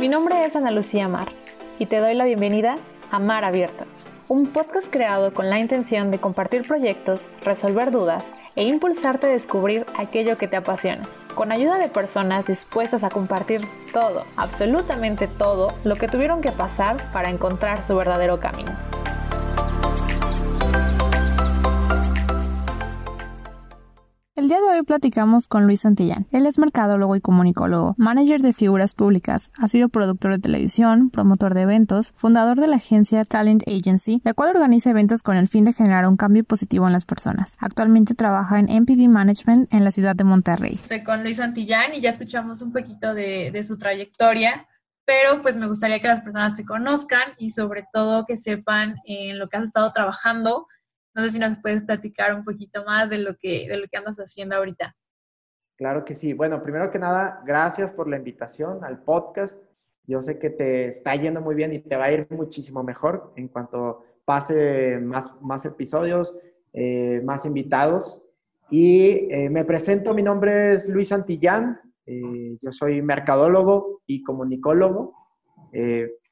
Mi nombre es Ana Lucía Mar y te doy la bienvenida a Mar Abierto, un podcast creado con la intención de compartir proyectos, resolver dudas e impulsarte a descubrir aquello que te apasiona, con ayuda de personas dispuestas a compartir todo, absolutamente todo, lo que tuvieron que pasar para encontrar su verdadero camino. El día de hoy platicamos con Luis Santillán. Él es mercadólogo y comunicólogo, manager de figuras públicas, ha sido productor de televisión, promotor de eventos, fundador de la agencia Talent Agency, la cual organiza eventos con el fin de generar un cambio positivo en las personas. Actualmente trabaja en MPV Management en la ciudad de Monterrey. Estoy con Luis Santillán y ya escuchamos un poquito de, de su trayectoria pero pues me gustaría que las personas te conozcan y sobre todo que sepan en lo que has estado trabajando no sé si nos puedes platicar un poquito más de lo que, de lo que andas haciendo ahorita. Claro que sí. Bueno, primero que nada, gracias por la invitación al podcast. Yo sé que te está yendo muy bien y te va a ir muchísimo mejor en cuanto pase más, más episodios, eh, más invitados. Y eh, me presento, mi nombre es Luis Antillán, eh, yo soy mercadólogo y comunicólogo.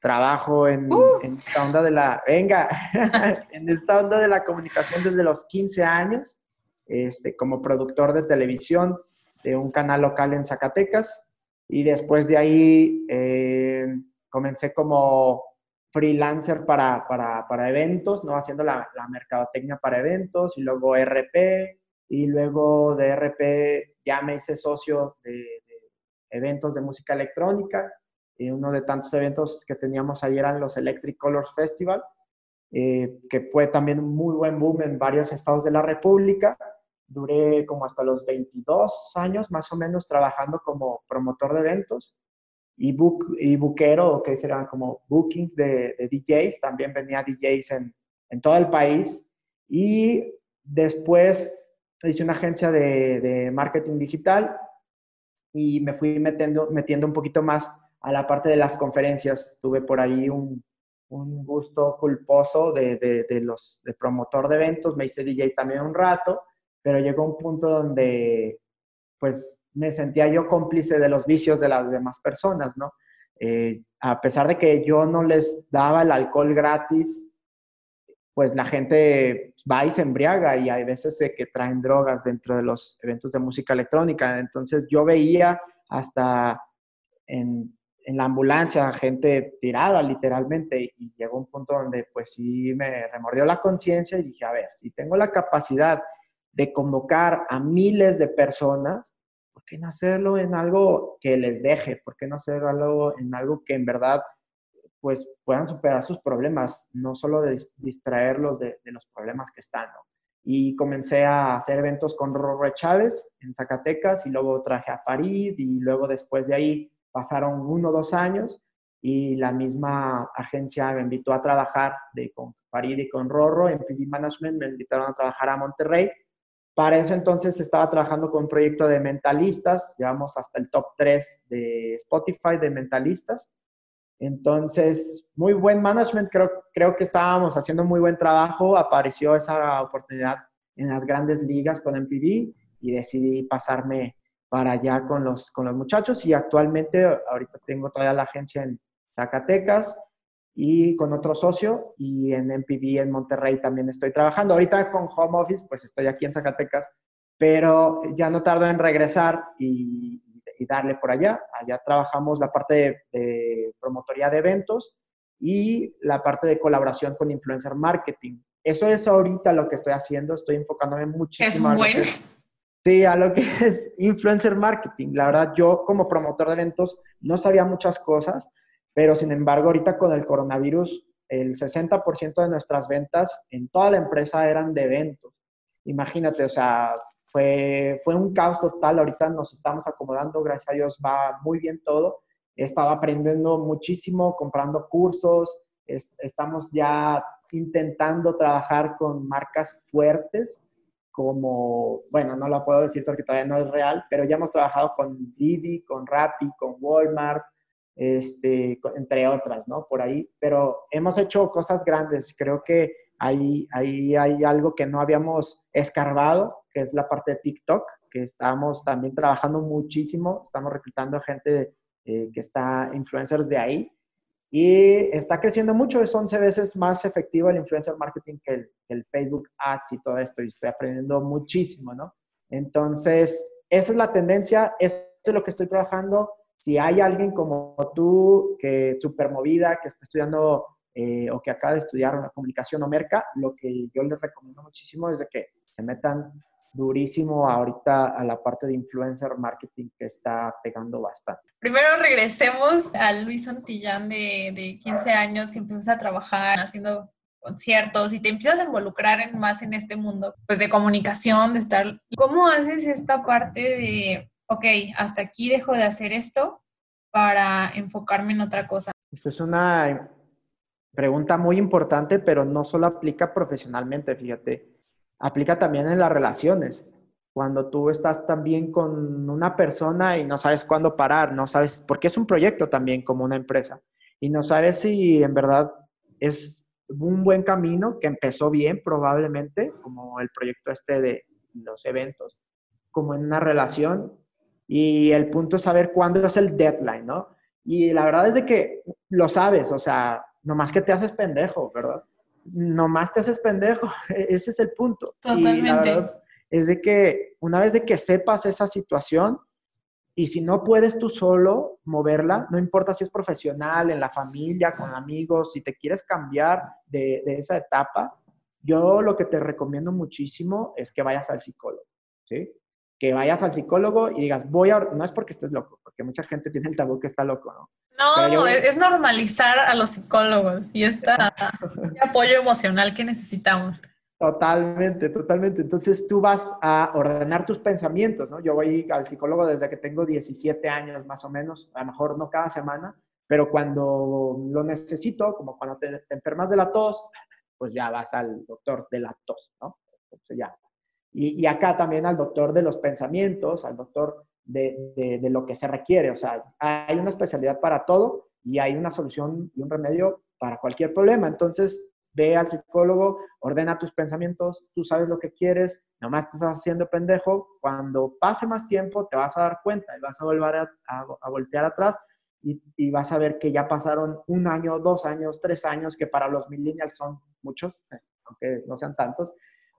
Trabajo en, uh. en, esta onda de la, venga, en esta onda de la comunicación desde los 15 años, este, como productor de televisión de un canal local en Zacatecas. Y después de ahí eh, comencé como freelancer para, para, para, eventos, ¿no? Haciendo la, la, mercadotecnia para eventos y luego RP y luego de RP ya me hice socio de, de eventos de música electrónica y uno de tantos eventos que teníamos ayer eran los Electric Colors Festival, eh, que fue también un muy buen boom en varios estados de la República. Duré como hasta los 22 años más o menos trabajando como promotor de eventos y, book, y bookero, que será como booking de, DJs. También venía DJs en, en, todo el país. Y después hice una agencia de, de marketing digital y me fui metiendo, metiendo un poquito más a la parte de las conferencias. Tuve por ahí un, un gusto culposo de, de, los, de promotor de eventos, me hice DJ también un rato, pero llegó un punto donde pues me sentía yo cómplice de los vicios de las demás personas, ¿no? Eh, a pesar de que yo no les daba el alcohol gratis, pues la gente va y se embriaga y hay veces de que traen drogas dentro de los eventos de música electrónica. Entonces yo veía hasta en en la ambulancia, gente tirada literalmente, y llegó un punto donde pues sí me remordió la conciencia y dije, a ver, si tengo la capacidad de convocar a miles de personas, ¿por qué no hacerlo en algo que les deje? ¿Por qué no hacerlo en algo que en verdad pues puedan superar sus problemas, no solo distraerlos de, los problemas que están, Y comencé a hacer eventos con Rorro Chávez en Zacatecas y luego traje a Farid y luego después de ahí pasaron uno o dos años y la misma agencia me invitó a trabajar de, con Farid y con Rorro en PV Management, me invitaron a trabajar a Monterrey. Para eso entonces estaba trabajando con un proyecto de mentalistas, llevamos hasta el top 3 de Spotify de mentalistas. Entonces, muy buen management, creo, creo que estábamos haciendo muy buen trabajo, apareció esa oportunidad en las grandes ligas con MPV y decidí pasarme para allá con los, con los muchachos y actualmente ahorita tengo todavía la agencia en Zacatecas y con otro socio y en MPV en Monterrey también estoy trabajando. Ahorita con Home Office, pues estoy aquí en Zacatecas, pero ya no tardo en regresar y, y darle por allá. Allá trabajamos la parte de, de, promotoría de eventos y la parte de colaboración con influencer marketing. Eso es ahorita lo que estoy haciendo, estoy enfocándome muchísimo. Es bueno. Sí, a lo que es influencer marketing. La verdad, yo como promotor de eventos no sabía muchas cosas, pero sin embargo, ahorita con el coronavirus, el 60% de nuestras ventas en toda la empresa eran de eventos. Imagínate, o sea, fue, fue un caos total. Ahorita nos estamos acomodando, gracias a Dios va muy bien todo. Estaba aprendiendo muchísimo, comprando cursos, estamos ya intentando trabajar con marcas fuertes como, bueno, no lo puedo decir porque todavía no es real, pero ya hemos trabajado con Didi, con Rappi, con Walmart, este, entre otras, ¿no? Por ahí, pero hemos hecho cosas grandes. Creo que ahí, ahí hay algo que no habíamos escarbado, que es la parte de TikTok, que estamos también trabajando muchísimo, estamos reclutando gente eh, que está influencers de ahí. Y está creciendo mucho, es 11 veces más efectivo el influencer marketing que el, el, Facebook Ads y todo esto, y estoy aprendiendo muchísimo, ¿no? Entonces, esa es la tendencia, eso es lo que estoy trabajando. Si hay alguien como tú, que súper movida, que está estudiando eh, o que acaba de estudiar una comunicación o merca, lo que yo les recomiendo muchísimo es de que se metan durísimo ahorita a la parte de influencer marketing que está pegando bastante. Primero regresemos a Luis Santillán de, de 15 años que empiezas a trabajar haciendo conciertos y te empiezas a involucrar en, más en este mundo, pues de comunicación, de estar... ¿Cómo haces esta parte de, ok, hasta aquí dejo de hacer esto para enfocarme en otra cosa? Es una pregunta muy importante, pero no solo aplica profesionalmente, fíjate aplica también en las relaciones. Cuando tú estás también con una persona y no sabes cuándo parar, no sabes, porque es un proyecto también como una empresa, y no sabes si en verdad es un buen camino que empezó bien probablemente, como el proyecto este de los eventos, como en una relación, y el punto es saber cuándo es el deadline, ¿no? Y la verdad es de que lo sabes, o sea, nomás que te haces pendejo, ¿verdad? Nomás te haces pendejo. E-, ese es el punto. Totalmente. es de que una vez de que sepas esa situación y si no puedes tú solo moverla, no importa si es profesional, en la familia, con amigos, si te quieres cambiar de, de esa etapa, yo lo que te recomiendo muchísimo es que vayas al psicólogo, ¿sí? Que vayas al psicólogo y digas, voy a, no es porque estés loco, porque mucha gente tiene el tabú que está loco, ¿no? No, es, normalizar a los psicólogos y este apoyo emocional que necesitamos. Totalmente, totalmente. Entonces tú vas a ordenar tus pensamientos, ¿no? Yo voy al psicólogo desde que tengo 17 años más o menos, a lo mejor no cada semana, pero cuando lo necesito, como cuando te, te enfermas de la tos, pues ya vas al doctor de la tos, ¿no? Entonces ya y, acá también al doctor de los pensamientos, al doctor de, de, lo que se requiere. O sea, hay una especialidad para todo y hay una solución y un remedio para cualquier problema. Entonces, ve al psicólogo, ordena tus pensamientos, tú sabes lo que quieres, nomás te estás haciendo pendejo. Cuando pase más tiempo, te vas a dar cuenta y vas a volver a, a, voltear atrás y, y, vas a ver que ya pasaron un año, dos años, tres años, que para los millennials son muchos, aunque no sean tantos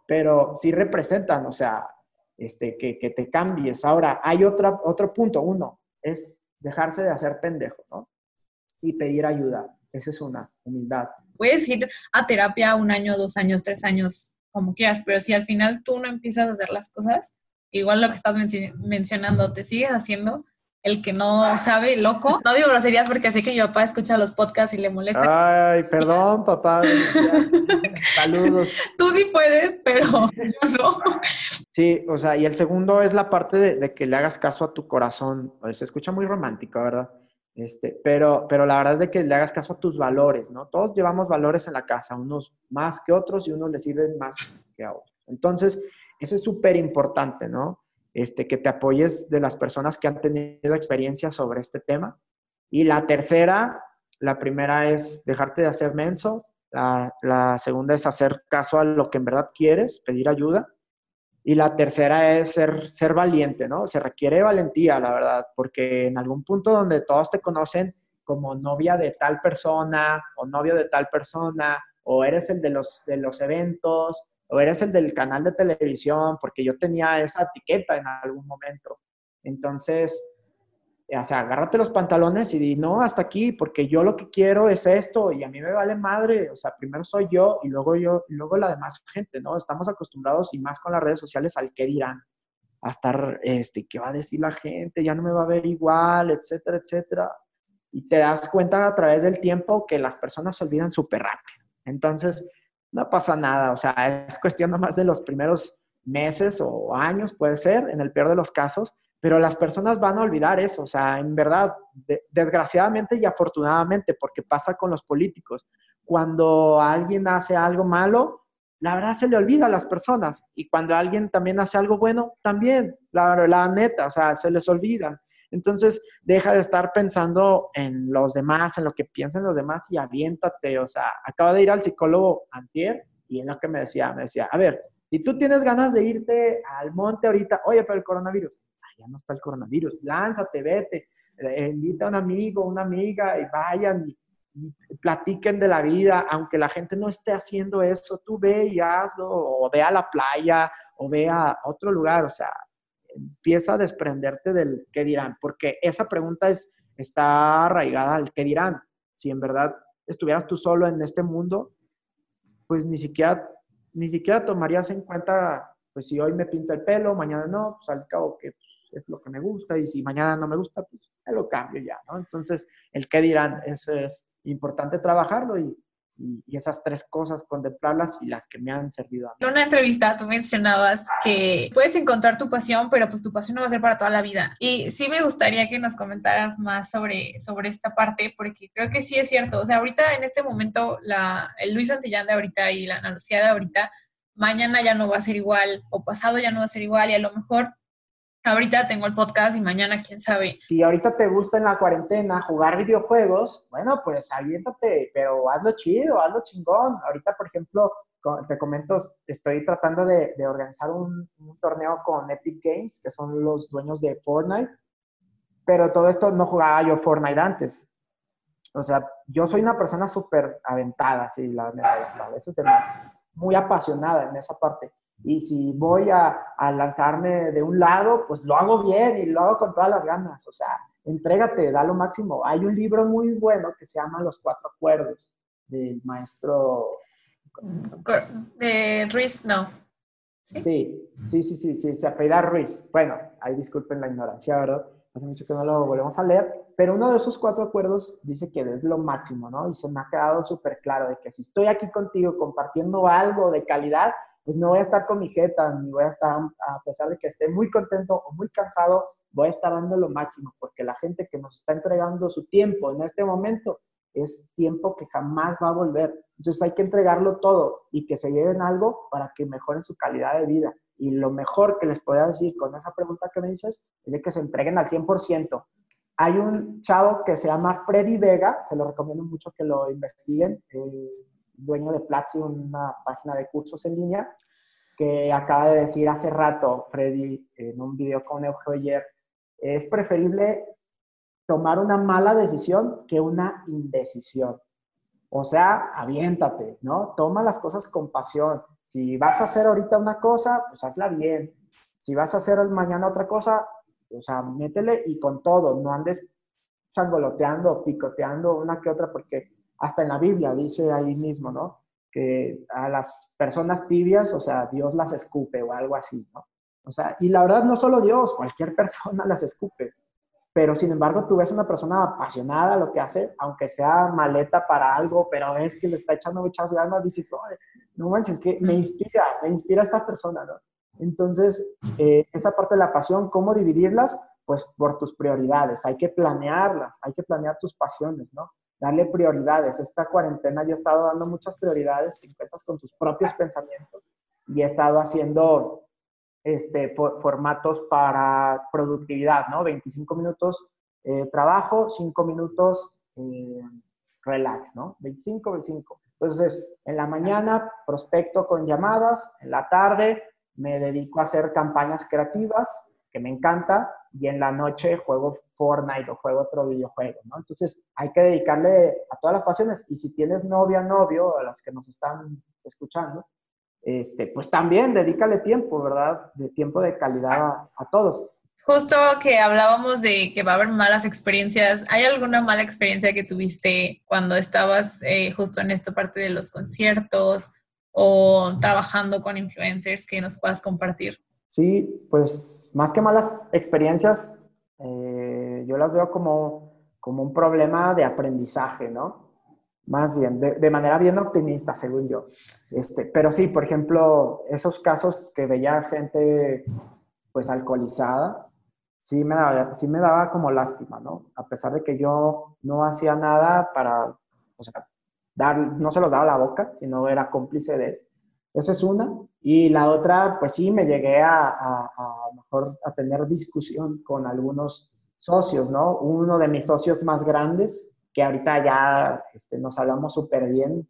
pero sí representan, o sea, este, que, que te cambies. Ahora, hay otra, otro punto, uno, es dejarse de hacer pendejo, ¿no? Y pedir ayuda. Esa es una, humildad. Puedes ir a terapia un año, dos años, tres años, como quieras, pero si al final tú no empiezas a hacer las cosas, igual lo que estás mencionando, te sigues haciendo, el que no sabe, loco. No digo groserías porque sé que mi papá escucha los podcasts y le molesta. Ay, perdón, papá. Saludos. Tú sí puedes, pero yo no. Sí, o sea, y el segundo es la parte de, que le hagas caso a tu corazón. Se escucha muy romántico, ¿verdad? Este, pero, pero la verdad es de que le hagas caso a tus valores, ¿no? Todos llevamos valores en la casa, unos más que otros y unos le sirven más que a otros. Entonces, eso es súper importante, ¿no? Este, que te apoyes de las personas que han tenido experiencia sobre este tema. Y la tercera, la primera es dejarte de hacer menso, la, segunda es hacer caso a lo que en verdad quieres, pedir ayuda. Y la tercera es ser, ser valiente, ¿no? Se requiere valentía, la verdad, porque en algún punto donde todos te conocen como novia de tal persona o novio de tal persona, o eres el de los, de los eventos, o eres el del canal de televisión, porque yo tenía esa etiqueta en algún momento. Entonces, o sea, agárrate los pantalones y di, no, hasta aquí, porque yo lo que quiero es esto y a mí me vale madre, o sea, primero soy yo y luego yo, y luego la demás gente, ¿no? Estamos acostumbrados y más con las redes sociales al qué dirán, a estar, este, ¿qué va a decir la gente? Ya no me va a ver igual, etcétera, etcétera. Y te das cuenta a través del tiempo que las personas se olvidan súper rápido. Entonces, no pasa nada, o sea, es cuestión nomás de los primeros meses o años, puede ser, en el peor de los casos, pero las personas van a olvidar eso, o sea, en verdad, desgraciadamente y afortunadamente, porque pasa con los políticos, cuando alguien hace algo malo, la verdad se le olvida a las personas, y cuando alguien también hace algo bueno, también, la, la neta, o sea, se les olvidan. Entonces, deja de estar pensando en los demás, en lo que piensan los demás y aviéntate. O sea, acabo de ir al psicólogo antier y en lo que me decía, me decía, a ver, si tú tienes ganas de irte al monte ahorita, oye, pero el coronavirus, ya no está el coronavirus, lánzate, vete. eh, invita a un amigo, una amiga y vayan y, platiquen de la vida, aunque la gente no esté haciendo eso, tú ve y hazlo, o ve a la playa, o ve a otro lugar, o sea, empieza a desprenderte del qué dirán, porque esa pregunta es, está arraigada al qué dirán. Si en verdad estuvieras tú solo en este mundo, pues ni siquiera, ni siquiera tomarías en cuenta, pues si hoy me pinto el pelo, mañana no, pues al cabo que es lo que me gusta y si mañana no me gusta, pues me lo cambio ya, ¿no? Entonces, el qué dirán, eso es importante trabajarlo y, y, esas tres cosas, contemplarlas y las que me han servido a mí. En una entrevista tú mencionabas que puedes encontrar tu pasión, pero pues tu pasión no va a ser para toda la vida. Y sí me gustaría que nos comentaras más sobre, sobre esta parte, porque creo que sí es cierto. O sea, ahorita en este momento, la, el Luis Santillán de ahorita y la Ana de ahorita, mañana ya no va a ser igual, o pasado ya no va a ser igual, y a lo mejor Ahorita tengo el podcast y mañana quién sabe. Si ahorita te gusta en la cuarentena jugar videojuegos, bueno, pues aviéntate, pero hazlo chido, hazlo chingón. Ahorita, por ejemplo, te comento, estoy tratando de, organizar un, torneo con Epic Games, que son los dueños de Fortnite, pero todo esto no jugaba yo Fortnite antes. O sea, yo soy una persona súper aventada, sí, la, a veces muy apasionada en esa parte. Y si voy a, lanzarme de un lado, pues lo hago bien y lo hago con todas las ganas. O sea, entrégate, da lo máximo. Hay un libro muy bueno que se llama Los Cuatro Acuerdos del maestro... De Ruiz, no. ¿Sí? sí, sí, sí, sí, se apellida Ruiz. Bueno, ahí disculpen la ignorancia, ¿verdad? Hace mucho que no lo volvemos a leer, pero uno de esos cuatro acuerdos dice que es lo máximo, ¿no? Y se me ha quedado súper claro de que si estoy aquí contigo compartiendo algo de calidad, pues no voy a estar con mi jeta, ni voy a estar, a pesar de que esté muy contento o muy cansado, voy a estar dando lo máximo, porque la gente que nos está entregando su tiempo en este momento es tiempo que jamás va a volver. Entonces hay que entregarlo todo y que se lleven algo para que mejoren su calidad de vida. Y lo mejor que les puedo decir con esa pregunta que me dices es de que se entreguen al 100%. Hay un chavo que se llama Freddy Vega, se lo recomiendo mucho que lo investiguen. Eh, dueño de Platzi, una página de cursos en línea, que acaba de decir hace rato, Freddy, en un video con Eugenio ayer, es preferible tomar una mala decisión que una indecisión. O sea, aviéntate, ¿no? Toma las cosas con pasión. Si vas a hacer ahorita una cosa, pues hazla bien. Si vas a hacer mañana otra cosa, o sea, métele y con todo, no andes changoloteando, picoteando una que otra, porque hasta en la Biblia dice ahí mismo, ¿no? Que a las personas tibias, o sea, Dios las escupe o algo así, ¿no? O sea, y la verdad no solo Dios, cualquier persona las escupe. Pero sin embargo, tú ves una persona apasionada a lo que hace, aunque sea maleta para algo, pero es que le está echando muchas ganas, dices, no manches, que me inspira, me inspira esta persona, ¿no? Entonces, eh, esa parte de la pasión, ¿cómo dividirlas? Pues por tus prioridades, hay que planearlas, hay que planear tus pasiones, ¿no? Darle prioridades. Esta cuarentena yo he estado dando muchas prioridades, te con tus propios pensamientos y he estado haciendo este, formatos para productividad, ¿no? 25 minutos eh, trabajo, 5 minutos eh, relax, ¿no? 25, 25. Entonces, en la mañana prospecto con llamadas, en la tarde me dedico a hacer campañas creativas, que me encanta, y en la noche juego Fortnite o juego otro videojuego, ¿no? Entonces hay que dedicarle a todas las pasiones y si tienes novia, novio, a las que nos están escuchando, este, pues también dedícale tiempo, ¿verdad? De tiempo de calidad a, todos. Justo que hablábamos de que va a haber malas experiencias, ¿hay alguna mala experiencia que tuviste cuando estabas eh, justo en esta parte de los conciertos o trabajando con influencers que nos puedas compartir? Sí, pues más que malas experiencias, eh, yo las veo como, como un problema de aprendizaje, ¿no? Más bien, de, manera bien optimista, según yo. Este, pero sí, por ejemplo, esos casos que veía gente pues alcoholizada, sí me, daba, sí me daba como lástima, ¿no? A pesar de que yo no hacía nada para, o sea, dar, no se los daba la boca, sino era cómplice de él. Esa es una. Y la otra, pues sí, me llegué a, a, mejor a tener discusión con algunos socios, ¿no? Uno de mis socios más grandes, que ahorita ya este, nos hablamos súper bien,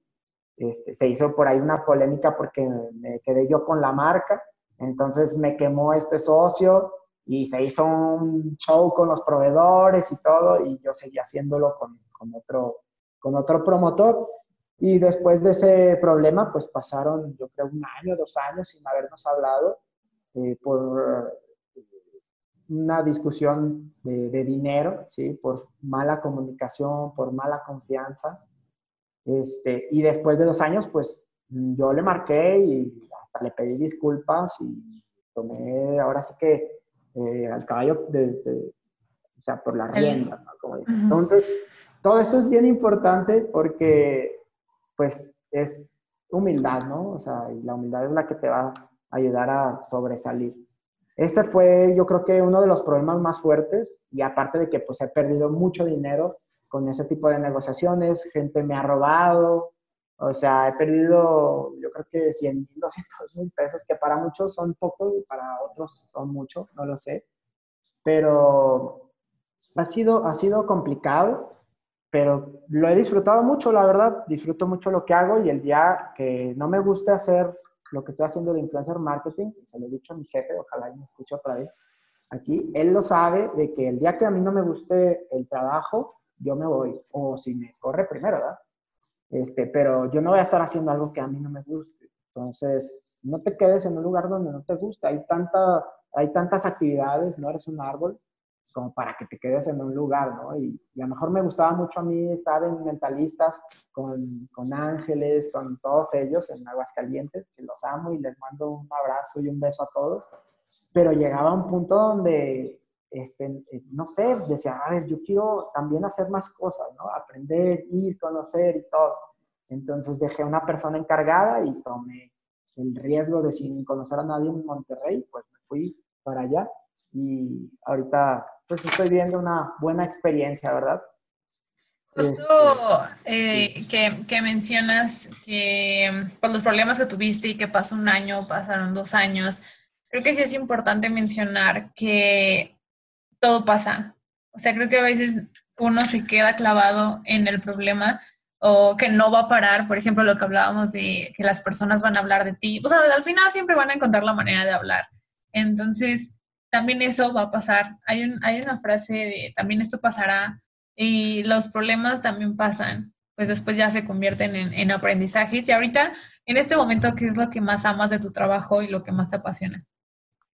este, se hizo por ahí una polémica porque me quedé yo con la marca, entonces me quemó este socio y se hizo un show con los proveedores y todo, y yo seguía haciéndolo con, con otro, con otro promotor. Y después de ese problema, pues pasaron, yo creo, un año, dos años sin habernos hablado eh, por una discusión de, de, dinero, ¿sí? por mala comunicación, por mala confianza. Este, y después de dos años, pues yo le marqué y hasta le pedí disculpas y tomé ahora sí que eh, al caballo de, o sea, por la rienda, ¿no? Como dice. Entonces, todo eso es bien importante porque, pues, es humildad, ¿no? O sea, la humildad es la que te va a ayudar a sobresalir. Ese fue, yo creo que uno de los problemas más fuertes y aparte de que, pues, he perdido mucho dinero con ese tipo de negociaciones, gente me ha robado, o sea, he perdido, yo creo que 100 mil, 200 mil pesos, que para muchos son poco y para otros son mucho, no lo sé. Pero ha sido, ha sido complicado, pero lo he disfrutado mucho, la verdad. Disfruto mucho lo que hago y el día que no me guste hacer lo que estoy haciendo de influencer marketing, se lo he dicho a mi jefe, ojalá me escuche otra vez aquí, él lo sabe de que el día que a mí no me guste el trabajo, yo me voy, o si me corre primero, ¿verdad? Este, pero yo no voy a estar haciendo algo que a mí no me guste. Entonces, no te quedes en un lugar donde no te gusta. Hay, tanta, hay tantas actividades, no eres un árbol, como para que te quedes en un lugar, ¿no? Y, a lo mejor me gustaba mucho a mí estar en Mentalistas con, con Ángeles, con todos ellos en Aguascalientes, que los amo y les mando un abrazo y un beso a todos. Pero llegaba a un punto donde este, eh, no sé, decía, a ver, yo quiero también hacer más cosas, ¿no? Aprender, ir, conocer y todo. Entonces dejé a una persona encargada y tomé el riesgo de sin conocer a nadie en Monterrey, pues me fui para allá y ahorita pues estoy viendo una buena experiencia, ¿verdad? Justo este, eh, que, que, mencionas que por pues, los problemas que tuviste y que pasó un año, pasaron dos años, creo que sí es importante mencionar que todo pasa. O sea, creo que a veces uno se queda clavado en el problema o que no va a parar, por ejemplo, lo que hablábamos de que las personas van a hablar de ti. O sea, al final siempre van a encontrar la manera de hablar. Entonces, también eso va a pasar. Hay, un, hay una frase de también esto pasará y los problemas también pasan, pues después ya se convierten en, en aprendizajes. Y ahorita, en este momento, ¿qué es lo que más amas de tu trabajo y lo que más te apasiona?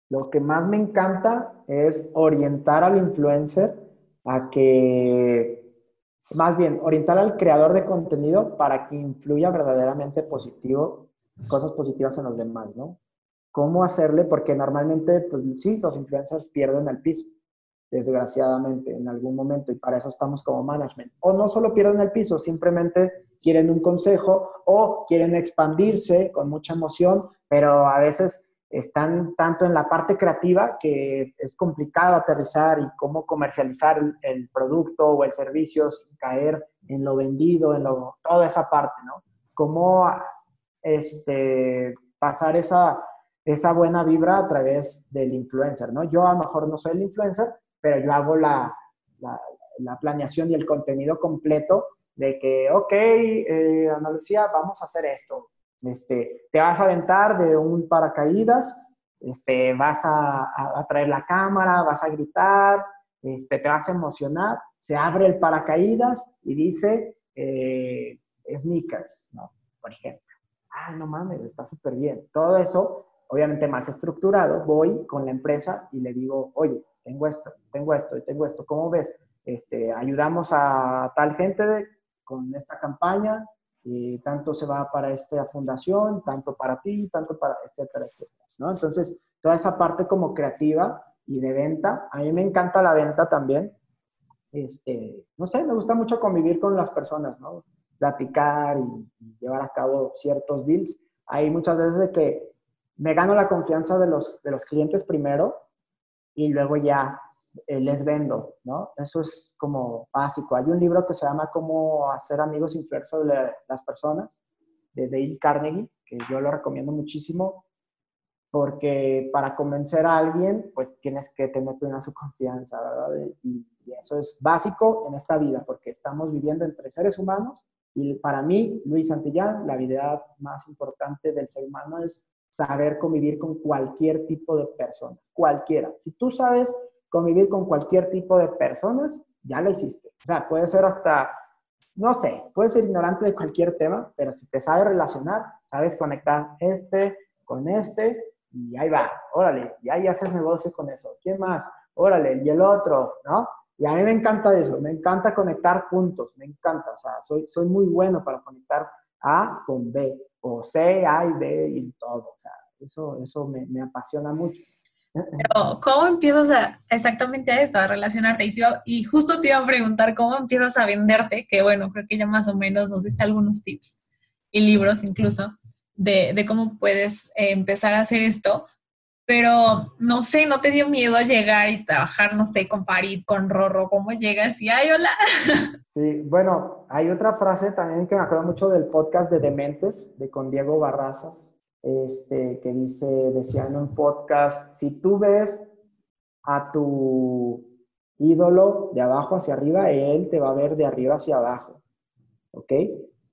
Lo que más me encanta es orientar al influencer a que, más bien, orientar al creador de contenido para que influya verdaderamente positivo, cosas positivas en los demás, ¿no? ¿Cómo hacerle? Porque normalmente, pues sí, los influencers pierden el piso, desgraciadamente, en algún momento, y para eso estamos como management. O no solo pierden el piso, simplemente quieren un consejo o quieren expandirse con mucha emoción, pero a veces están tanto en la parte creativa que es complicado aterrizar y cómo comercializar el, producto o el servicio sin caer en lo vendido, en lo, toda esa parte, ¿no? Cómo este, pasar esa, esa buena vibra a través del influencer, ¿no? Yo a lo mejor no soy el influencer, pero yo hago la, la, planeación y el contenido completo de que, ok, eh, Ana Lucía, vamos a hacer esto este, te vas a aventar de un paracaídas, este, vas a, traer la cámara, vas a gritar, este, te vas a emocionar, se abre el paracaídas y dice eh, sneakers, ¿no? Por ejemplo. Ah, no mames, está súper bien. Todo eso, obviamente más estructurado, voy con la empresa y le digo, oye, tengo esto, tengo esto y tengo esto, ¿cómo ves? Este, ayudamos a tal gente con esta campaña, y tanto se va para esta fundación, tanto para ti, tanto para, etcétera, etcétera, ¿no? Entonces, toda esa parte como creativa y de venta, a mí me encanta la venta también, este, no sé, me gusta mucho convivir con las personas, ¿no? Platicar y, llevar a cabo ciertos deals. Hay muchas veces de que me gano la confianza de los, de los clientes primero y luego ya eh, les vendo, ¿no? Eso es como básico. Hay un libro que se llama Cómo hacer amigos influencers de las personas, de Dale Carnegie, que yo lo recomiendo muchísimo, porque para convencer a alguien, pues tienes que tener plena su confianza, ¿verdad? Y, y eso es básico en esta vida, porque estamos viviendo entre seres humanos y para mí, Luis Santillán, la habilidad más importante del ser humano es saber convivir con cualquier tipo de personas, cualquiera. Si tú sabes convivir con cualquier tipo de personas, ya lo hiciste. O sea, puede ser hasta, no sé, puedes ser ignorante de cualquier tema, pero si te sabes relacionar, sabes conectar este con este y ahí va, órale, y ahí haces negocio con eso. ¿Quién más? Órale, y el otro, ¿no? Y a mí me encanta eso, me encanta conectar puntos, me encanta, o sea, soy, soy muy bueno para conectar A con B, o C, A y B y todo, o sea, eso, eso me, me apasiona mucho. Pero, ¿cómo empiezas a, exactamente a eso, a relacionarte? Y, y, justo te iba a preguntar, ¿cómo empiezas a venderte? Que bueno, creo que ya más o menos nos diste algunos tips y libros incluso de, de cómo puedes eh, empezar a hacer esto. Pero no sé, ¿no te dio miedo llegar y trabajar, no sé, con Farid, con Rorro? ¿Cómo llegas y ay, hola? Sí, bueno, hay otra frase también que me acuerdo mucho del podcast de Dementes, de con Diego Barraza, este, que dice, decía en un podcast, si tú ves a tu ídolo de abajo hacia arriba, él te va a ver de arriba hacia abajo. ¿Ok?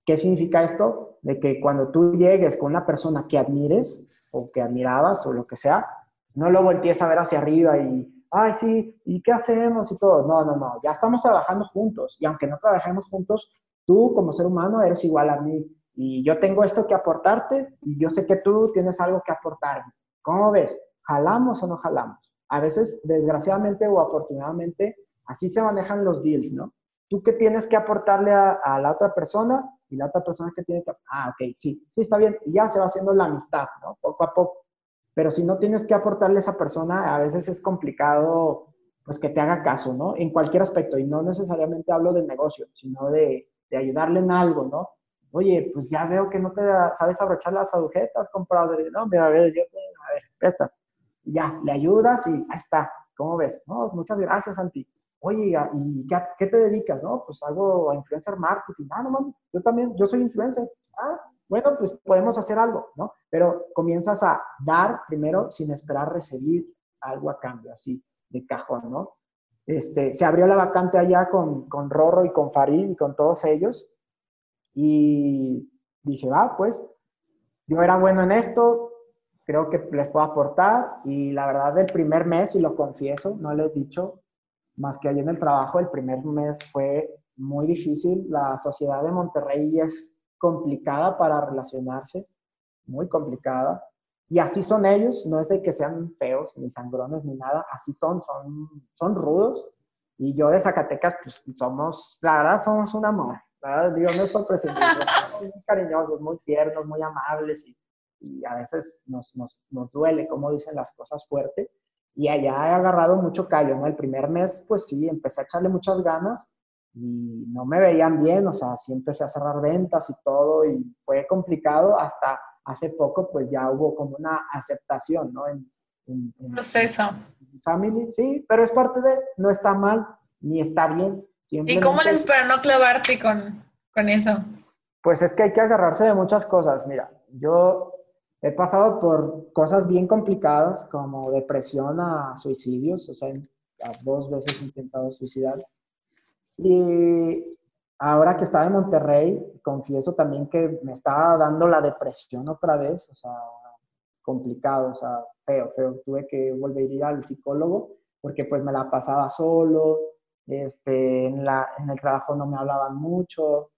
¿Qué significa esto? De que cuando tú llegues con una persona que admires o que admirabas o lo que sea, no lo voltees a ver hacia arriba y, ay, sí, ¿y qué hacemos? Y todo. No, no, no, ya estamos trabajando juntos. Y aunque no trabajemos juntos, tú como ser humano eres igual a mí y yo tengo esto que aportarte y yo sé que tú tienes algo que aportarme. ¿Cómo ves? ¿Jalamos o no jalamos? A veces, desgraciadamente o afortunadamente, así se manejan los deals, ¿no? Tú qué tienes que aportarle a, la otra persona y la otra persona que tiene que... Ah, ok, sí, sí, está bien. Y ya se va haciendo la amistad, ¿no? Poco a poco. Pero si no tienes que aportarle a esa persona, a veces es complicado, pues, que te haga caso, ¿no? En cualquier aspecto. Y no necesariamente hablo del negocio, sino de, de ayudarle en algo, ¿no? oye, pues ya veo que no te sabes abrochar las agujetas, compadre. No, mira, a ver, yo a ver, presta. Ya, le ayudas y ahí está. ¿Cómo ves? No, muchas gracias, Santi. Oye, ¿y qué, qué te dedicas? No, pues hago influencer marketing. Ah, no mames, yo también, yo soy influencer. Ah, bueno, pues podemos hacer algo, ¿no? Pero comienzas a dar primero sin esperar recibir algo a cambio, así, de cajón, ¿no? Este, se abrió la vacante allá con, con Rorro y con Farid y con todos ellos y dije, va, pues, yo era bueno en esto, creo que les puedo aportar. Y la verdad, el primer mes, y lo confieso, no les he dicho, más que allí en el trabajo, el primer mes fue muy difícil. La sociedad de Monterrey es complicada para relacionarse, muy complicada. Y así son ellos, no es de que sean feos, ni sangrones, ni nada, así son, son, son rudos. Y yo de Zacatecas, pues somos, la verdad, somos un amor. Digo, no es por presentar, muy cariñosos, muy tiernos, muy amables y, y a veces nos, nos, nos, duele cómo dicen las cosas fuerte. Y allá he agarrado mucho callo, ¿no? El primer mes, pues sí, empecé a echarle muchas ganas y no me veían bien, o sea, sí empecé a cerrar ventas y todo y fue complicado hasta hace poco, pues ya hubo como una aceptación, ¿no? En, en, en proceso. family, sí, pero es parte de, no está mal ni está bien, ¿Y cómo les para no clavarte con, con eso? Pues es que hay que agarrarse de muchas cosas. Mira, yo he pasado por cosas bien complicadas como depresión a suicidios, o sea, dos veces intentado suicidar. Y ahora que estaba en Monterrey, confieso también que me estaba dando la depresión otra vez, o sea, complicado, o sea, feo, feo. Tuve que volver a ir al psicólogo porque pues me la pasaba solo, este, en, la, en el trabajo no me hablaban mucho,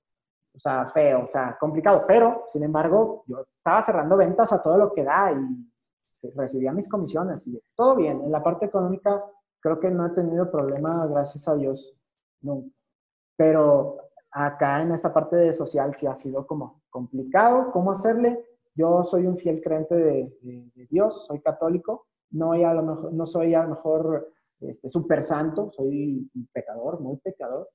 o sea, feo, o sea, complicado, pero, sin embargo, yo estaba cerrando ventas a todo lo que da y recibía mis comisiones y todo bien. En la parte económica creo que no he tenido problema, gracias a Dios, nunca. Pero acá en esta parte de social sí ha sido como complicado, ¿cómo hacerle? Yo soy un fiel creyente de, de Dios, soy católico, no, a lo mejor, no soy a lo mejor este, súper santo, soy un pecador, muy pecador,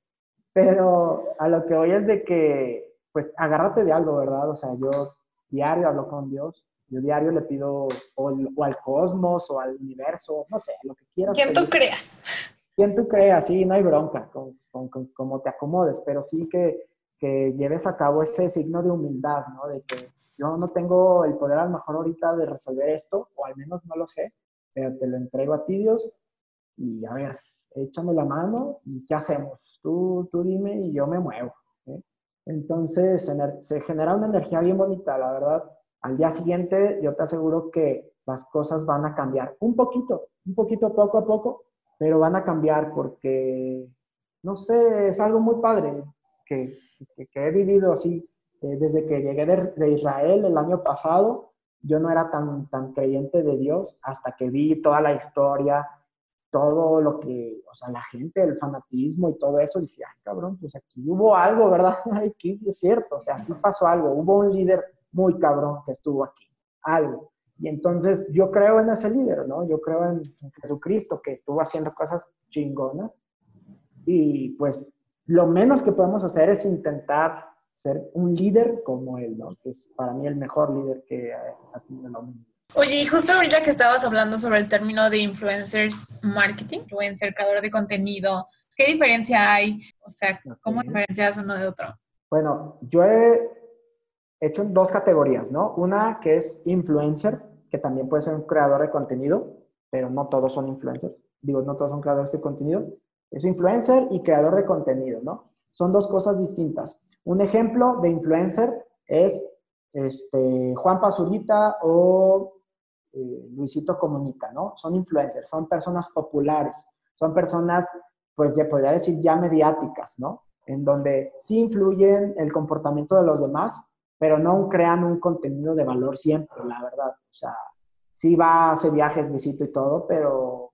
pero a lo que voy es de que, pues, agárrate de algo, ¿verdad? O sea, yo diario hablo con Dios, yo diario le pido o, al cosmos o al universo, no sé, lo que quieras. Quien tú creas. Quien tú creas, sí, no hay bronca, como te acomodes, pero sí que, que lleves a cabo ese signo de humildad, ¿no? De que yo no tengo el poder a lo mejor ahorita de resolver esto, o al menos no lo sé, pero te lo entrego a ti, Dios, y a ver, échame la mano y ¿qué hacemos? Tú, tú dime y yo me muevo. Entonces se genera una energía bien bonita, la verdad. al día siguiente yo te aseguro que las cosas van a cambiar un poquito, un poquito poco a poco, pero van a cambiar porque, no sé, es algo muy padre que, he vivido así eh, desde que llegué de, Israel el año pasado. Yo no era tan, tan creyente de Dios hasta que vi toda la historia, todo lo que, o sea, la gente, el fanatismo y todo eso, dije, ay, cabrón, pues aquí hubo algo, ¿verdad? Aquí es cierto, o sea, sí pasó algo, hubo un líder muy cabrón que estuvo aquí, algo. Y entonces yo creo en ese líder, ¿no? Yo creo en, Jesucristo que estuvo haciendo cosas chingonas y pues lo menos que podemos hacer es intentar ser un líder como él, ¿no? Que es para mí el mejor líder que ha tenido la humanidad. Oye, y justo ahorita que estabas hablando sobre el término de influencers marketing, influencer, creador de contenido, ¿qué diferencia hay? O sea, ¿cómo diferencias uno de otro? Bueno, yo he hecho dos categorías, ¿no? Una que es influencer, que también puede ser un creador de contenido, pero no todos son influencers. Digo, no todos son creadores de contenido. Es influencer y creador de contenido, ¿no? Son dos cosas distintas. Un ejemplo de influencer es este, Juan Pazurita o eh, Luisito Comunica, ¿no? Son influencers, son personas populares, son personas, pues se podría decir ya mediáticas, ¿no? En donde sí influyen el comportamiento de los demás, pero no crean un contenido de valor siempre, la verdad. O sea, sí va a hacer viajes, Luisito y todo, pero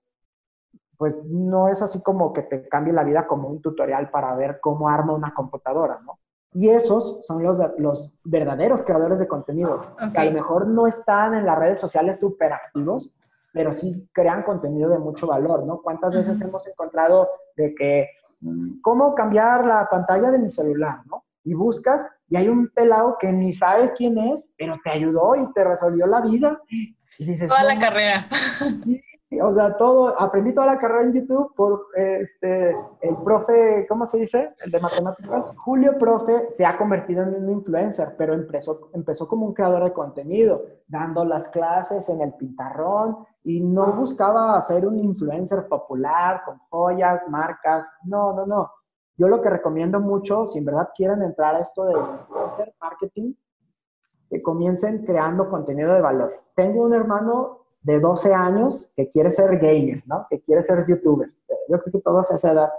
pues no es así como que te cambie la vida como un tutorial para ver cómo arma una computadora, ¿no? Y esos son los, los verdaderos creadores de contenido, que a lo mejor no están en las redes sociales súper activos, pero sí crean contenido de mucho valor, ¿no? ¿Cuántas veces hemos encontrado de que, mm, ¿cómo cambiar la pantalla de mi celular, ¿no? Y buscas y hay un pelado que ni sabes quién es, pero te ayudó y te resolvió la vida. Y dices, Toda la carrera. O sea, todo, aprendí toda la carrera en YouTube por este, el profe, ¿cómo se dice? El de matemáticas. Julio, profe, se ha convertido en un influencer, pero empezó, empezó como un creador de contenido, dando las clases en el pintarrón y no buscaba ser un influencer popular con joyas, marcas. No, no, no. Yo lo que recomiendo mucho, si en verdad quieren entrar a esto de influencer marketing, que comiencen creando contenido de valor. Tengo un hermano de 12 años que quiere ser gamer, ¿no? Que quiere ser youtuber. Yo creo que todos a esa edad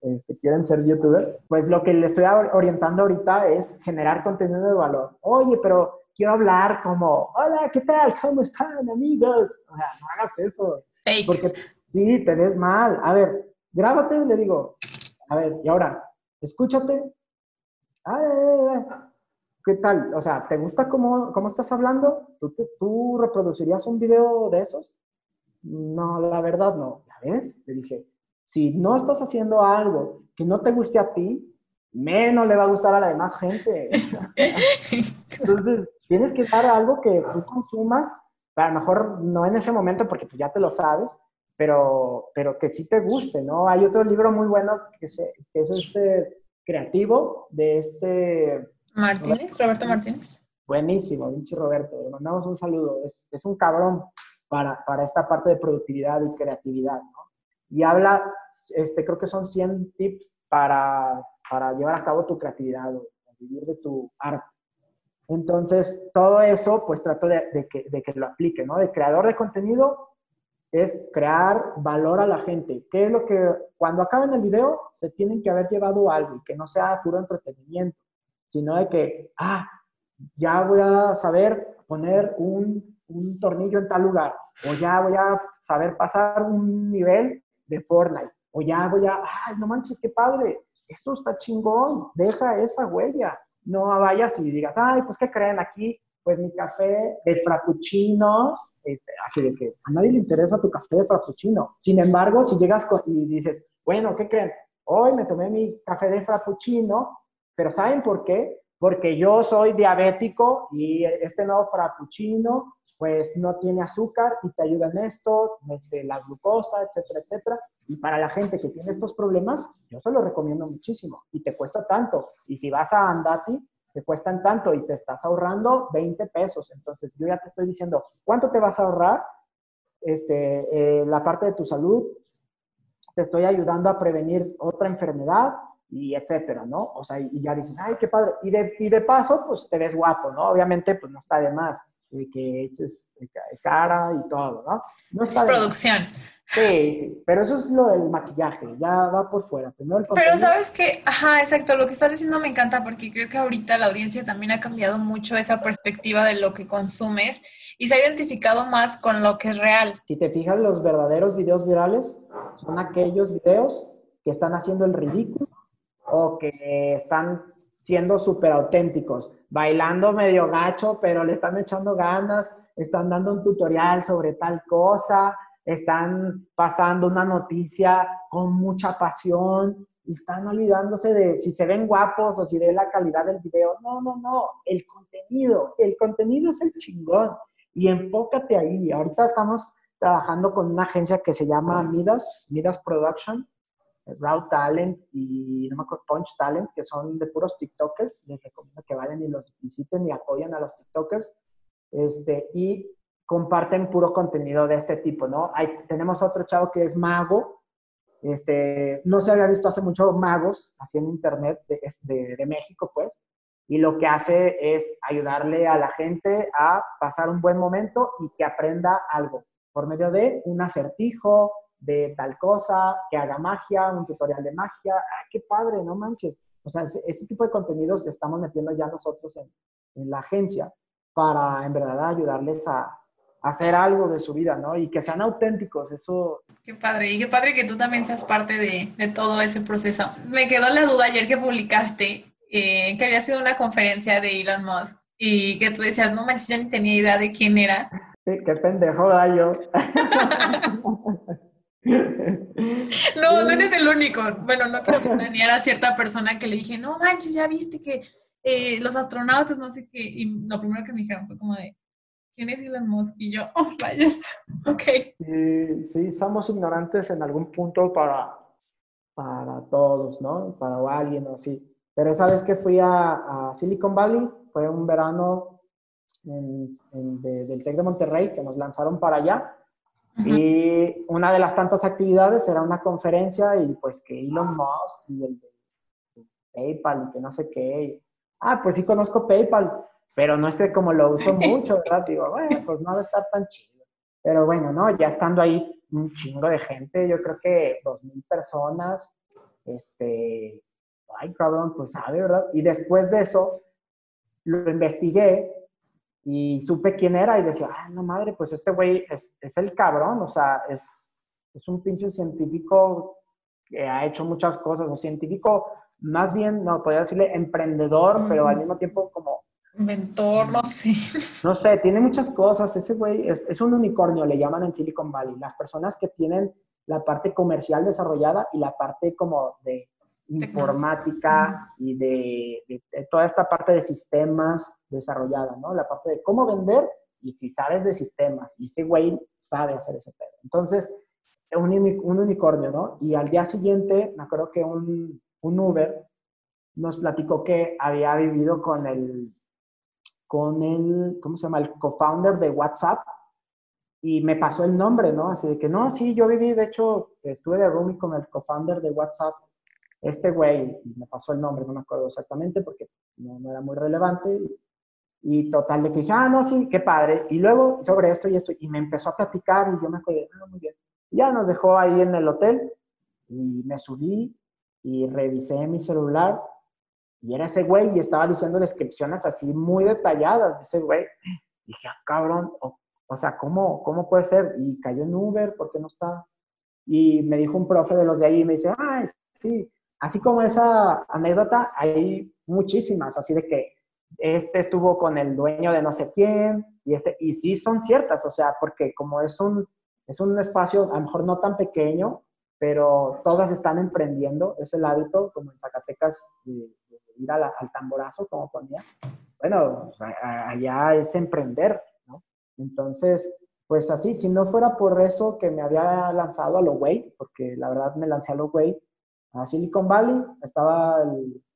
este, quieren ser youtuber. Pues lo que le estoy orientando ahorita es generar contenido de valor. Oye, pero quiero hablar como, hola, ¿qué tal? ¿Cómo están, amigos? O sea, no hagas eso. Porque sí, te ves mal. A ver, grábate y le digo, a ver, y ahora, escúchate. Ay, ay, ay, ¿Qué tal? O sea, ¿te gusta cómo, cómo estás hablando? ¿Tú, ¿Tú, reproducirías un video de esos? No, la verdad no. ¿Ya ves? Le dije, si no estás haciendo algo que no te guste a ti, menos le va a gustar a la demás gente. Entonces, tienes que dar algo que tú consumas, a lo mejor no en ese momento porque pues ya te lo sabes, pero, pero que sí te guste, ¿no? Hay otro libro muy bueno que, que es este creativo de este Martínez, Roberto Martínez. Buenísimo, pinche Roberto. Le mandamos un saludo. Es, es un cabrón para, para, esta parte de productividad y creatividad, ¿no? Y habla, este, creo que son 100 tips para, para llevar a cabo tu creatividad o vivir de tu arte. Entonces, todo eso, pues trato de, de, que, de que lo aplique, ¿no? De creador de contenido es crear valor a la gente. ¿Qué es lo que, cuando acaben el video, se tienen que haber llevado algo y que no sea puro entretenimiento? Sino de que, ah, ya voy a saber poner un, un tornillo en tal lugar, o ya voy a saber pasar un nivel de Fortnite, o ya voy a, ay, no manches, qué padre, eso está chingón, deja esa huella. No vayas y digas, ay, pues, ¿qué creen aquí? Pues mi café de frappuccino, este, así de que a nadie le interesa tu café de frappuccino. Sin embargo, si llegas y dices, bueno, ¿qué creen? Hoy me tomé mi café de frappuccino pero ¿saben por qué? Porque yo soy diabético y este nuevo frappuccino pues no tiene azúcar y te ayuda en esto, este, la glucosa, etcétera, etcétera. Y para la gente que tiene estos problemas, yo se lo recomiendo muchísimo y te cuesta tanto. Y si vas a Andati, te cuestan tanto y te estás ahorrando 20 pesos. Entonces yo ya te estoy diciendo, ¿cuánto te vas a ahorrar? Este, eh, la parte de tu salud, te estoy ayudando a prevenir otra enfermedad, y etcétera, ¿no? O sea, y ya dices, ay, qué padre. Y de, y de paso, pues te ves guapo, ¿no? Obviamente, pues no está de más. que eches cara y todo, ¿no? no es producción. Sí, sí, pero eso es lo del maquillaje, ya va por fuera. pero sabes que, ajá, exacto, lo que estás diciendo me encanta porque creo que ahorita la audiencia también ha cambiado mucho esa perspectiva de lo que consumes y se ha identificado más con lo que es real. Si te fijas, los verdaderos videos virales son aquellos videos que están haciendo el ridículo o que están siendo súper auténticos, bailando medio gacho, pero le están echando ganas, están dando un tutorial sobre tal cosa, están pasando una noticia con mucha pasión y están olvidándose de si se ven guapos o si de la calidad del video. No, no, no, el contenido, el contenido es el chingón y enfócate ahí. Ahorita estamos trabajando con una agencia que se llama Midas, Midas Production, Raw Talent y no me acuerdo, Punch Talent, que son de puros TikTokers. Les recomiendo que vayan y los visiten y apoyen a los TikTokers. Este, y comparten puro contenido de este tipo, ¿no? Hay, tenemos otro chavo que es mago, este, no se había visto hace mucho magos así en internet de, de, México, pues, y lo que hace es ayudarle a la gente a pasar un buen momento y que aprenda algo por medio de un acertijo, de tal cosa, que haga magia, un tutorial de magia. ¡Ah, qué padre! No manches. O sea, ese, tipo de contenidos estamos metiendo ya nosotros en, en la agencia para en verdad ayudarles a, hacer algo de su vida, ¿no? Y que sean auténticos, eso... Qué padre, y qué padre que tú también seas parte de, de todo ese proceso. Me quedó la duda ayer que publicaste eh, que había sido una conferencia de Elon Musk y que tú decías, no manches, yo ni tenía idea de quién era. Sí, qué pendejo da yo. no, no eres el único. Bueno, no creo que ni era cierta persona que le dije, no manches, ya viste que eh, los astronautas, no sé qué. Y lo primero que me dijeron fue como de, ¿quién es Elon Musk? Y yo, oh, rayos, ok. Sí, sí, somos ignorantes en algún punto para, para todos, ¿no? Para alguien o así. Pero esa vez que fui a, Silicon Valley, fue un verano en, del TEC de Monterrey, que nos lanzaron para allá. Y una de las tantas actividades era una conferencia y pues que Elon Musk y el de PayPal y que no sé qué. Ah, pues sí conozco PayPal pero no sé cómo lo uso mucho, ¿verdad? Digo, bueno, pues no debe estar tan chido. Pero bueno, ¿no? Ya estando ahí un chingo de gente, yo creo que dos mil personas, este, ay, cabrón, pues sabe, ¿verdad? Y después de eso, lo investigué y supe quién era y decía, ay, no madre, pues este güey es, es el cabrón, o sea, es, es un pinche científico que ha hecho muchas cosas, un científico más bien, no, podría decirle emprendedor, pero al mismo tiempo como Mentor, no sé. No sé, tiene muchas cosas. Ese güey es, es, un unicornio, le llaman en Silicon Valley. Las personas que tienen la parte comercial desarrollada y la parte como de informática y de, toda esta parte de sistemas desarrollada, ¿no? La parte de cómo vender y si sabes de sistemas. Y ese güey sabe hacer ese pedo. Entonces, un, un unicornio, ¿no? Y al día siguiente, me acuerdo que un, un Uber nos platicó que había vivido con el con el, ¿cómo se llama? El co-founder de WhatsApp y me pasó el nombre, ¿no? Así de que, no, sí, yo viví, de hecho, estuve de roomie con el co-founder de WhatsApp, este güey, y me pasó el nombre, no me acuerdo exactamente porque no, era muy relevante. Y, total, de que dije, ah, no, sí, qué padre. Y luego sobre esto y esto, y me empezó a platicar y yo me acordé, ah, muy bien. ya nos dejó ahí en el hotel y me subí y revisé mi celular y era ese güey y estaba diciendo descripciones así muy detalladas de ese güey. Y dije, ah, cabrón, o, sea, ¿cómo, ¿cómo puede ser? Y cayó en Uber, ¿por qué no está? Y me dijo un profe de los de ahí y me dice, ah, sí, así como esa anécdota, hay muchísimas, así de que este estuvo con el dueño de no sé quién, y este, y sí son ciertas, o sea, porque como es un, es un espacio a lo mejor no tan pequeño, pero todas están emprendiendo, es el hábito, como en Zacatecas, ir al tamborazo, como ponía, bueno, allá es emprender. Entonces, pues así, si no fuera por eso que me había lanzado a lo güey, porque la verdad me lancé a lo güey, a Silicon Valley, estaba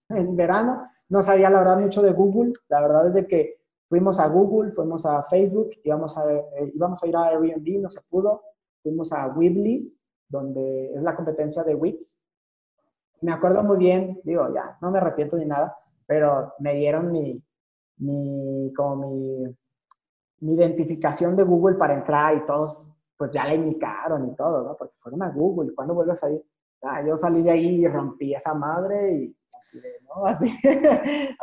en verano, no sabía la verdad mucho de Google, la verdad es de que fuimos a Google, fuimos a Facebook, íbamos a, eh, a ir a Airbnb, no se pudo, fuimos a Weebly, donde es la competencia de Wix, me acuerdo muy bien, digo, ya, no me arrepiento ni nada, pero me dieron mi, mi como mi, mi identificación de Google para entrar y todos, pues ya la indicaron y todo, ¿no? Porque fueron a Google, ¿cuándo vuelves a ir? Ah, yo salí de ahí y rompí esa madre y ¿no? Así,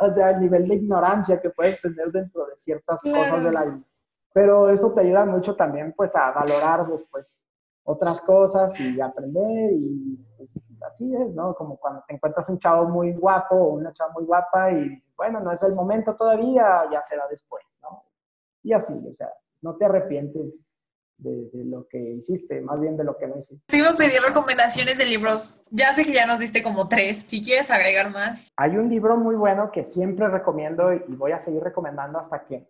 o sea, el nivel de ignorancia que puedes tener dentro de ciertas cosas de la vida. Pero eso te ayuda mucho también, pues, a valorar después otras cosas y aprender y pues, así es, ¿no? Como cuando te encuentras un chavo muy guapo o una chava muy guapa y, bueno, no es el momento todavía, ya será después, ¿no? Y así, o sea, no te arrepientes de, lo que hiciste, más bien de lo que no hiciste. Te iba a pedir recomendaciones de libros. Ya sé que ya nos diste como tres. Si quieres agregar más. Hay un libro muy bueno que siempre recomiendo y voy a seguir recomendando hasta que,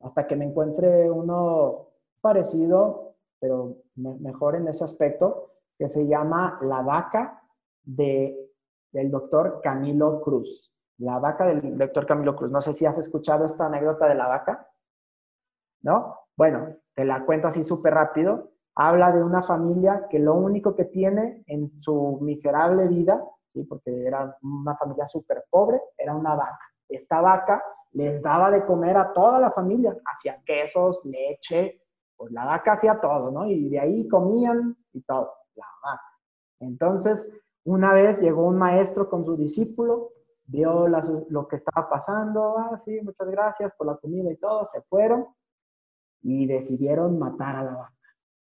hasta que me encuentre uno parecido, pero mejor en ese aspecto, que se llama La vaca de, del doctor Camilo Cruz. La vaca del doctor Camilo Cruz. No sé si has escuchado esta anécdota de la vaca. ¿No? Bueno, te la cuento así súper rápido, habla de una familia que lo único que tiene en su miserable vida, ¿sí? porque era una familia súper pobre, era una vaca. Esta vaca les daba de comer a toda la familia, hacía quesos, leche, pues la vaca hacía todo, ¿no? Y de ahí comían y todo, la vaca. Entonces, una vez llegó un maestro con su discípulo, vio lo que estaba pasando, ah, muchas gracias por la comida y todo, se fueron y decidieron matar a la vaca.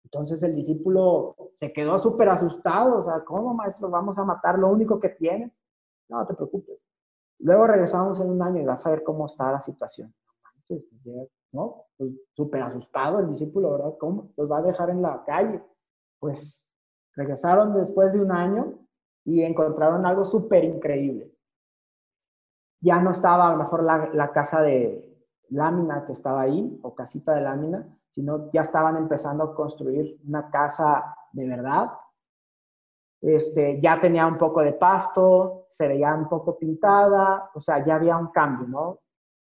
Entonces el discípulo se quedó súper asustado, o sea, ¿cómo maestro vamos a matar lo único que tiene? No, te preocupes. Luego regresamos en un año y vas a ver cómo está la situación. ¿No? Pues, súper asustado el discípulo, ¿verdad? ¿Cómo? Los va a dejar en la calle. Pues regresaron después de un año y encontraron algo súper increíble. Ya no estaba a lo mejor la casa de, lámina que estaba ahí, o casita de lámina, sino ya estaban empezando a construir una casa de verdad. Este, ya tenía un poco de pasto, se veía un poco pintada, o sea, ya había un cambio, ¿no?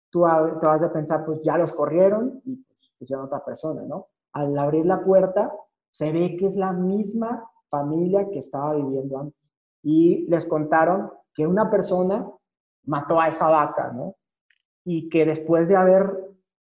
Tú te vas a pensar, pues ya los corrieron y pues, pusieron otra persona, ¿no? Al abrir la puerta, se ve que es la misma familia que estaba viviendo antes. Y les contaron que una persona mató a esa vaca, ¿no? Y que después de haber,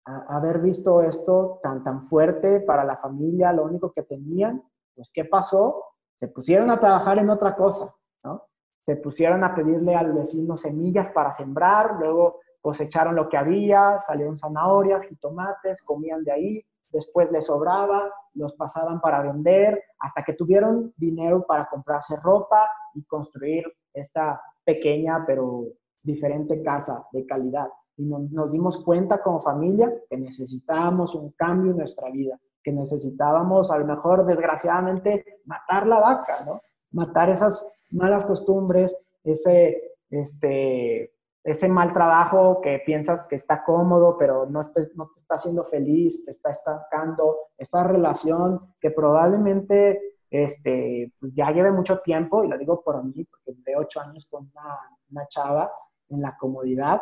haber visto esto tan, tan fuerte para la familia, lo único que tenían, pues ¿qué pasó? Se pusieron a trabajar en otra cosa, ¿no? Se pusieron a pedirle al vecino semillas para sembrar, luego cosecharon lo que había, salieron zanahorias, jitomates, comían de ahí, después les sobraba, los pasaban para vender, hasta que tuvieron dinero para comprarse ropa y construir esta pequeña pero diferente casa de calidad y nos, dimos cuenta como familia que necesitábamos un cambio en nuestra vida, que necesitábamos a lo mejor desgraciadamente matar la vaca, ¿no? Matar esas malas costumbres, ese, este, ese mal trabajo que piensas que está cómodo, pero no, no te está haciendo feliz, te está estancando, esa relación que probablemente este, pues ya lleve mucho tiempo, y lo digo por mí, porque de ocho años con una, una chava en la comodidad,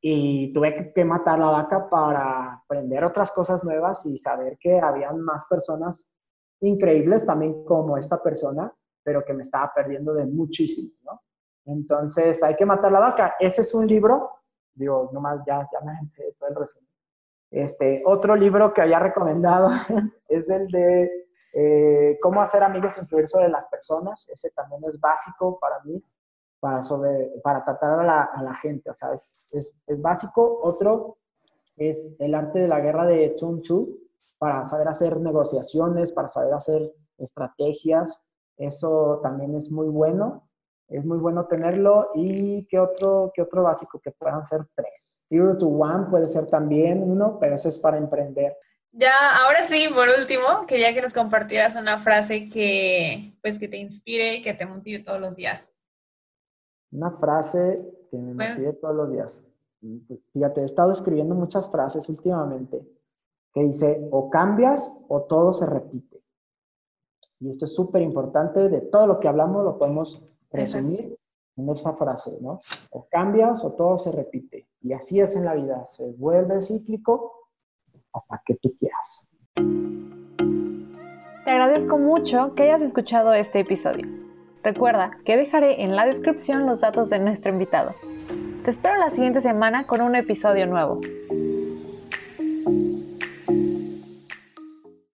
y tuve que matar la vaca para aprender otras cosas nuevas y saber que habían más personas increíbles también como esta persona, pero que me estaba perdiendo de muchísimo. Entonces, hay que matar la vaca. Ese es un libro, digo, nomás ya, ya me enteré todo el resumen. Este, otro libro que había recomendado es el de eh, Cómo hacer amigos e influir sobre las personas. Ese también es básico para mí para, para tratar a la, a la gente. O sea, es, es, es, básico. Otro es el arte de la guerra de Sun Tzu, para saber hacer negociaciones, para saber hacer estrategias. Eso también es muy bueno. Es muy bueno tenerlo. ¿Y qué otro, qué otro básico? Que puedan ser tres. Zero to One puede ser también uno, pero eso es para emprender. Ya, ahora sí, por último, quería que nos compartieras una frase que, pues, que te inspire y que te motive todos los días. Una frase que me motive todos los días. Pues, fíjate, he estado escribiendo muchas frases últimamente que dice, o cambias o todo se repite. Y esto es súper importante, de todo lo que hablamos lo podemos resumir en esa frase, ¿no? O cambias o todo se repite. Y así es en la vida, se vuelve cíclico hasta que tú quieras. Te agradezco mucho que hayas escuchado este episodio. Recuerda que dejaré en la descripción los datos de nuestro invitado. Te espero la siguiente semana con un episodio nuevo.